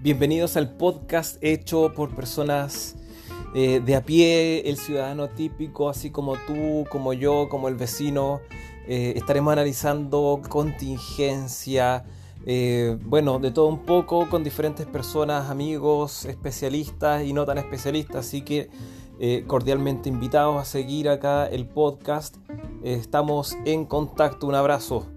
Bienvenidos al podcast hecho por personas eh, de a pie, el ciudadano típico, así como tú, como yo, como el vecino. Eh, estaremos analizando contingencia, eh, bueno, de todo un poco con diferentes personas, amigos, especialistas y no tan especialistas. Así que cordialmente invitados a seguir acá el podcast. estamos en contacto. Un abrazo.